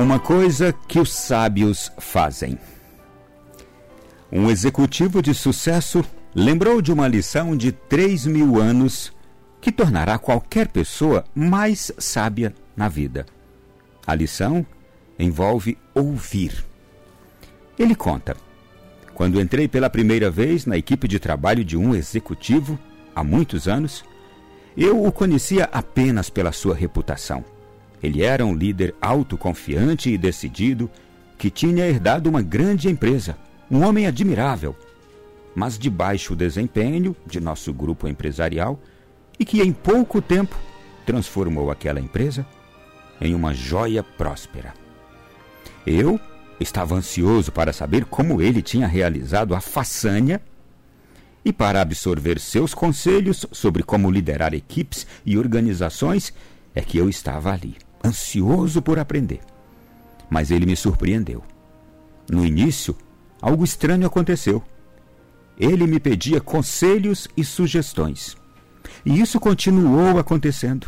Uma coisa que os sábios fazem. Um executivo de sucesso lembrou de uma lição de três mil anos que tornará qualquer pessoa mais sábia na vida. A lição envolve ouvir. Ele conta: Quando entrei pela primeira vez na equipe de trabalho de um executivo, há muitos anos, eu o conhecia apenas pela sua reputação. Ele era um líder autoconfiante e decidido que tinha herdado uma grande empresa, um homem admirável, mas de baixo desempenho de nosso grupo empresarial e que em pouco tempo transformou aquela empresa em uma joia próspera. Eu estava ansioso para saber como ele tinha realizado a façanha e para absorver seus conselhos sobre como liderar equipes e organizações é que eu estava ali ansioso por aprender. Mas ele me surpreendeu. No início, algo estranho aconteceu. Ele me pedia conselhos e sugestões. E isso continuou acontecendo.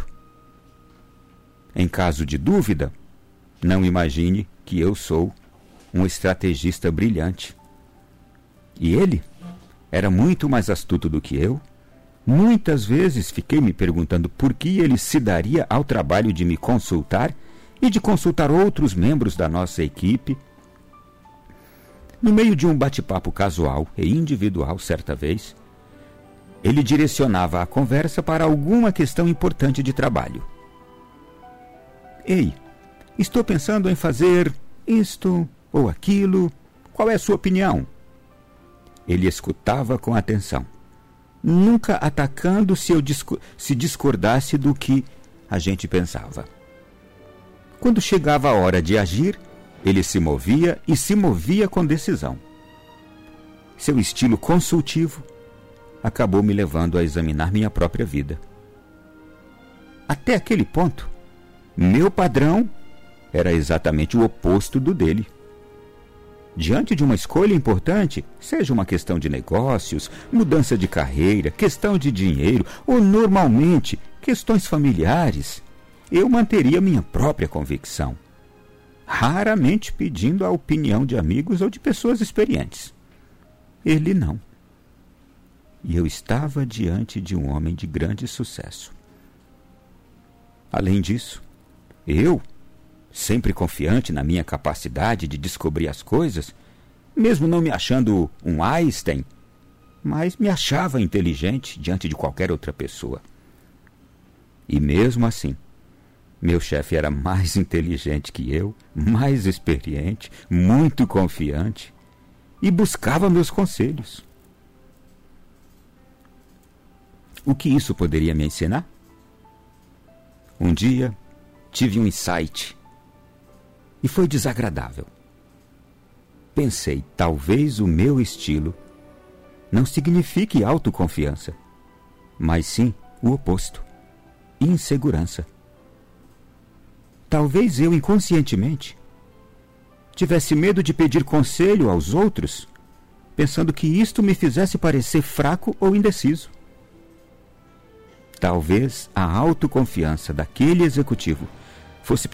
Em caso de dúvida, não imagine que eu sou um estrategista brilhante. E ele era muito mais astuto do que eu Muitas vezes fiquei me perguntando por que ele se daria ao trabalho de me consultar e de consultar outros membros da nossa equipe. No meio de um bate-papo casual e individual, certa vez, ele direcionava a conversa para alguma questão importante de trabalho. Ei, estou pensando em fazer isto ou aquilo. Qual é a sua opinião? Ele escutava com atenção nunca atacando se eu se discordasse do que a gente pensava. Quando chegava a hora de agir, ele se movia e se movia com decisão. Seu estilo consultivo acabou me levando a examinar minha própria vida. Até aquele ponto, meu padrão era exatamente o oposto do dele. Diante de uma escolha importante, seja uma questão de negócios, mudança de carreira, questão de dinheiro ou, normalmente, questões familiares, eu manteria minha própria convicção, raramente pedindo a opinião de amigos ou de pessoas experientes. Ele não. E eu estava diante de um homem de grande sucesso. Além disso, eu sempre confiante na minha capacidade de descobrir as coisas, mesmo não me achando um Einstein, mas me achava inteligente diante de qualquer outra pessoa. E mesmo assim, meu chefe era mais inteligente que eu, mais experiente, muito confiante e buscava meus conselhos. O que isso poderia me ensinar? Um dia tive um insight e foi desagradável. Pensei, talvez o meu estilo não signifique autoconfiança, mas sim o oposto insegurança. Talvez eu inconscientemente tivesse medo de pedir conselho aos outros, pensando que isto me fizesse parecer fraco ou indeciso. Talvez a autoconfiança daquele executivo fosse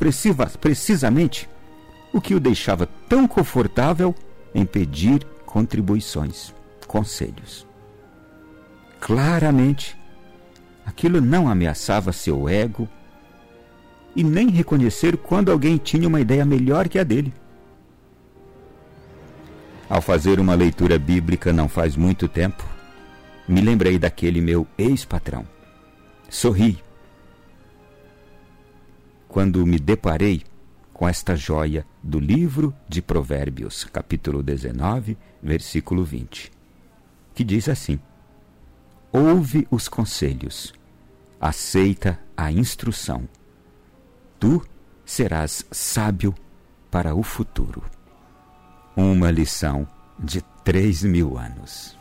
precisamente o que o deixava tão confortável em pedir contribuições, conselhos. Claramente, aquilo não ameaçava seu ego e nem reconhecer quando alguém tinha uma ideia melhor que a dele. Ao fazer uma leitura bíblica não faz muito tempo, me lembrei daquele meu ex-patrão. Sorri quando me deparei com esta joia do livro de Provérbios, capítulo 19, versículo 20, que diz assim: Ouve os conselhos, aceita a instrução. Tu serás sábio para o futuro. Uma lição de três mil anos.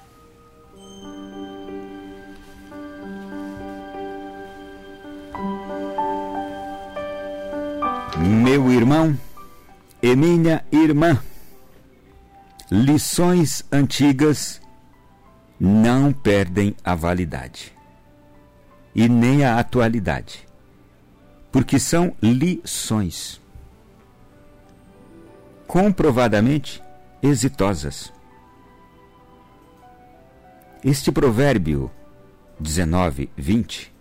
Meu irmão e minha irmã, lições antigas não perdem a validade e nem a atualidade, porque são lições. comprovadamente exitosas. Este provérbio 19, 20,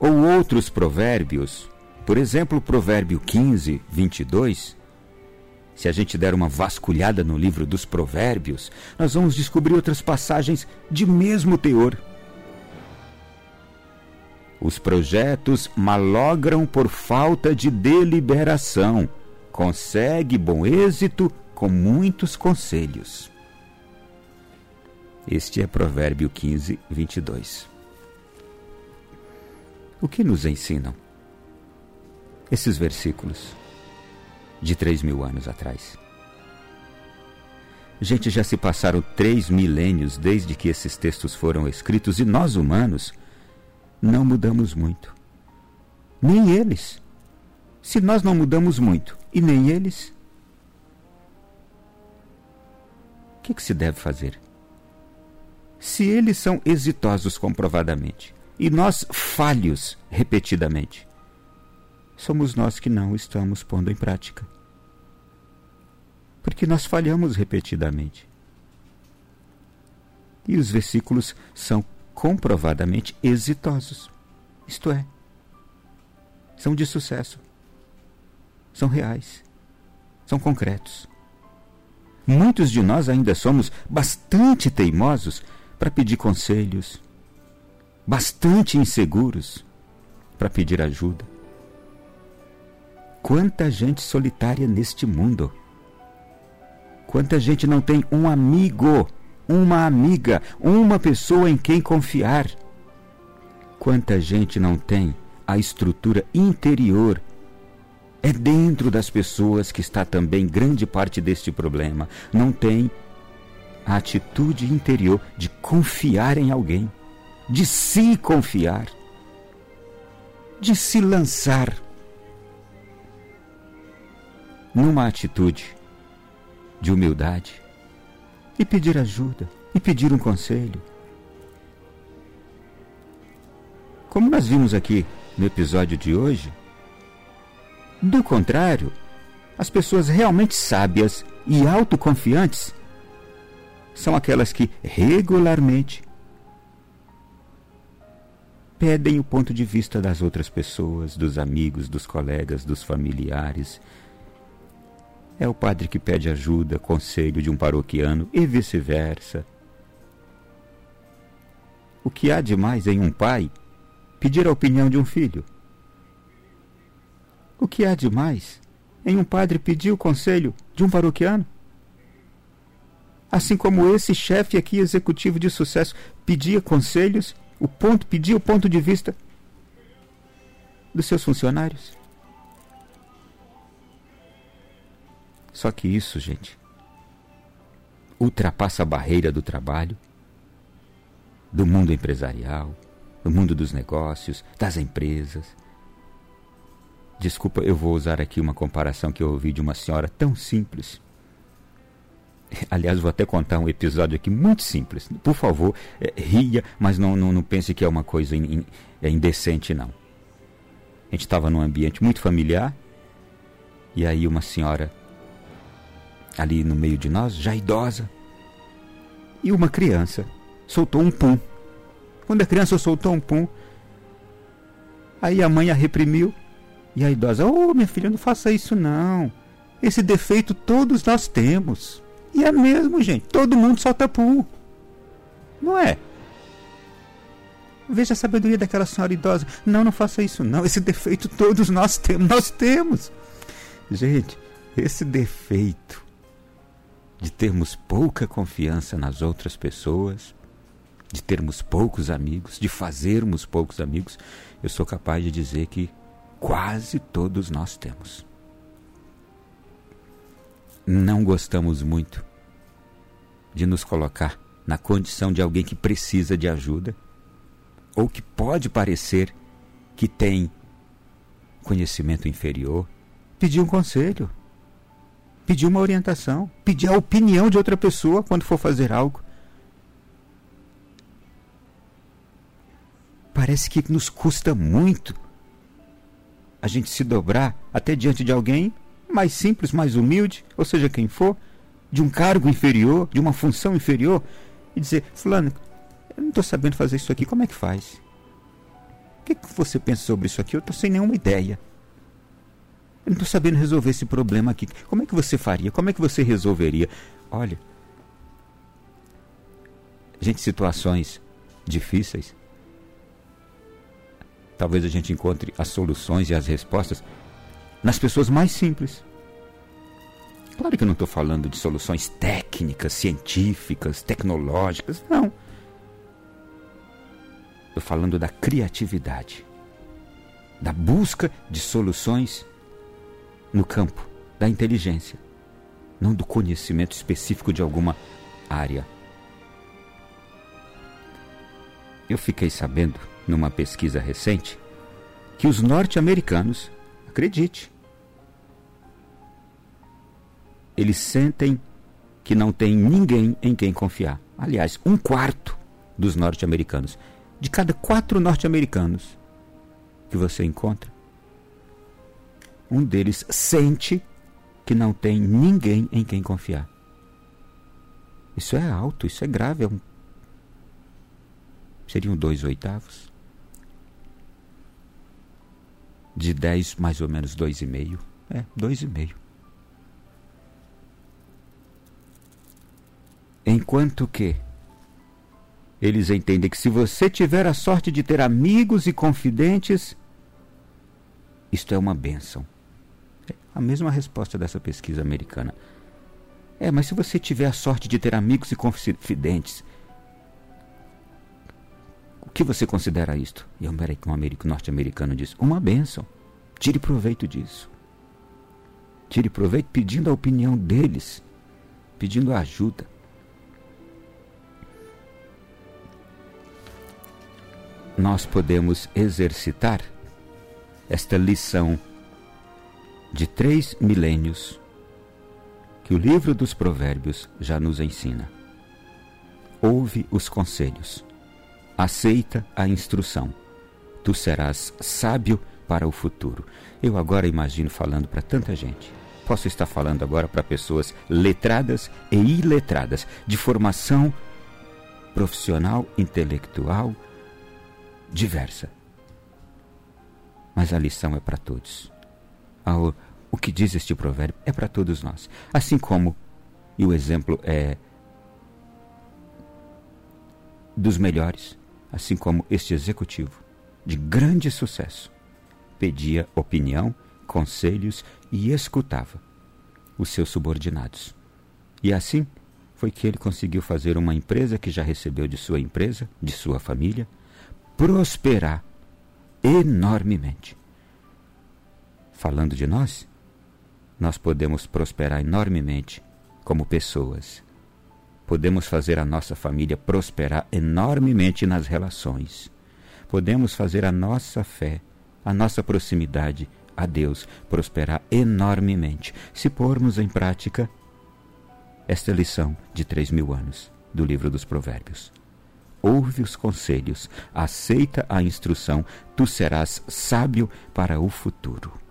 ou outros provérbios, por exemplo, o provérbio 15, 22, se a gente der uma vasculhada no livro dos Provérbios, nós vamos descobrir outras passagens de mesmo teor. Os projetos malogram por falta de deliberação. Consegue bom êxito com muitos conselhos. Este é Provérbio 15, 22. O que nos ensinam esses versículos de três mil anos atrás? Gente, já se passaram três milênios desde que esses textos foram escritos e nós humanos não mudamos muito. Nem eles. Se nós não mudamos muito e nem eles, o que, que se deve fazer? Se eles são exitosos comprovadamente e nós falhos repetidamente, somos nós que não estamos pondo em prática. Porque nós falhamos repetidamente. E os versículos são comprovadamente exitosos. Isto é, são de sucesso, são reais, são concretos. Muitos de nós ainda somos bastante teimosos para pedir conselhos, bastante inseguros para pedir ajuda. Quanta gente solitária neste mundo! Quanta gente não tem um amigo uma amiga, uma pessoa em quem confiar. Quanta gente não tem a estrutura interior? É dentro das pessoas que está também grande parte deste problema. Não tem a atitude interior de confiar em alguém, de se confiar, de se lançar numa atitude de humildade e pedir ajuda e pedir um conselho. Como nós vimos aqui no episódio de hoje, do contrário, as pessoas realmente sábias e autoconfiantes são aquelas que regularmente pedem o ponto de vista das outras pessoas, dos amigos, dos colegas, dos familiares é o padre que pede ajuda, conselho de um paroquiano e vice-versa. O que há de mais em um pai pedir a opinião de um filho? O que há de mais em um padre pedir o conselho de um paroquiano? Assim como esse chefe aqui executivo de sucesso pedia conselhos, o ponto pedia o ponto de vista dos seus funcionários. Só que isso, gente, ultrapassa a barreira do trabalho, do mundo empresarial, do mundo dos negócios, das empresas. Desculpa, eu vou usar aqui uma comparação que eu ouvi de uma senhora tão simples. Aliás, vou até contar um episódio aqui muito simples. Por favor, é, ria, mas não, não, não, pense que é uma coisa in, in, é indecente, não. A gente estava num ambiente muito familiar e aí uma senhora ali no meio de nós, já idosa, e uma criança soltou um pum. Quando a criança soltou um pum, aí a mãe a reprimiu e a idosa, ô oh, minha filha, não faça isso não. Esse defeito todos nós temos. E é mesmo, gente. Todo mundo solta pum. Não é? Veja a sabedoria daquela senhora idosa. Não, não faça isso não. Esse defeito todos nós temos. Nós temos. Gente, esse defeito de termos pouca confiança nas outras pessoas, de termos poucos amigos, de fazermos poucos amigos, eu sou capaz de dizer que quase todos nós temos. Não gostamos muito de nos colocar na condição de alguém que precisa de ajuda ou que pode parecer que tem conhecimento inferior, pedir um conselho pedir uma orientação, pedir a opinião de outra pessoa quando for fazer algo. Parece que nos custa muito a gente se dobrar até diante de alguém mais simples, mais humilde, ou seja, quem for, de um cargo inferior, de uma função inferior, e dizer: Fulano, eu não estou sabendo fazer isso aqui, como é que faz? O que, que você pensa sobre isso aqui? Eu estou sem nenhuma ideia. Eu não estou sabendo resolver esse problema aqui. Como é que você faria? Como é que você resolveria? Olha, gente, situações difíceis. Talvez a gente encontre as soluções e as respostas nas pessoas mais simples. Claro que eu não estou falando de soluções técnicas, científicas, tecnológicas, não. Estou falando da criatividade, da busca de soluções no campo da inteligência, não do conhecimento específico de alguma área. Eu fiquei sabendo, numa pesquisa recente, que os norte-americanos, acredite, eles sentem que não tem ninguém em quem confiar. Aliás, um quarto dos norte-americanos, de cada quatro norte-americanos que você encontra, um deles sente que não tem ninguém em quem confiar. Isso é alto, isso é grave. É um... Seriam dois oitavos. De dez, mais ou menos dois e meio. É, dois e meio. Enquanto que eles entendem que se você tiver a sorte de ter amigos e confidentes, isto é uma bênção. A mesma resposta dessa pesquisa americana. É, mas se você tiver a sorte de ter amigos e confidentes, o que você considera isto? E um norte-americano diz: uma bênção. Tire proveito disso. Tire proveito pedindo a opinião deles, pedindo ajuda. nós podemos exercitar esta lição de três milênios que o livro dos Provérbios já nos ensina. Ouve os conselhos, aceita a instrução, tu serás sábio para o futuro. Eu agora imagino falando para tanta gente. Posso estar falando agora para pessoas letradas e iletradas, de formação profissional, intelectual, diversa. Mas a lição é para todos. O, que diz este provérbio é para todos nós. Assim como, e o exemplo é dos melhores, assim como este executivo, de grande sucesso, pedia opinião, conselhos e escutava os seus subordinados. E assim foi que ele conseguiu fazer uma empresa que já recebeu de sua empresa, de sua família, prosperar enormemente. Falando de nós, nós podemos prosperar enormemente como pessoas. Podemos fazer a nossa família prosperar enormemente nas relações. Podemos fazer a nossa fé, a nossa proximidade a Deus prosperar enormemente se pormos em prática esta lição de três mil anos do livro dos Provérbios ouve os conselhos, aceita a instrução, tu serás sábio para o futuro.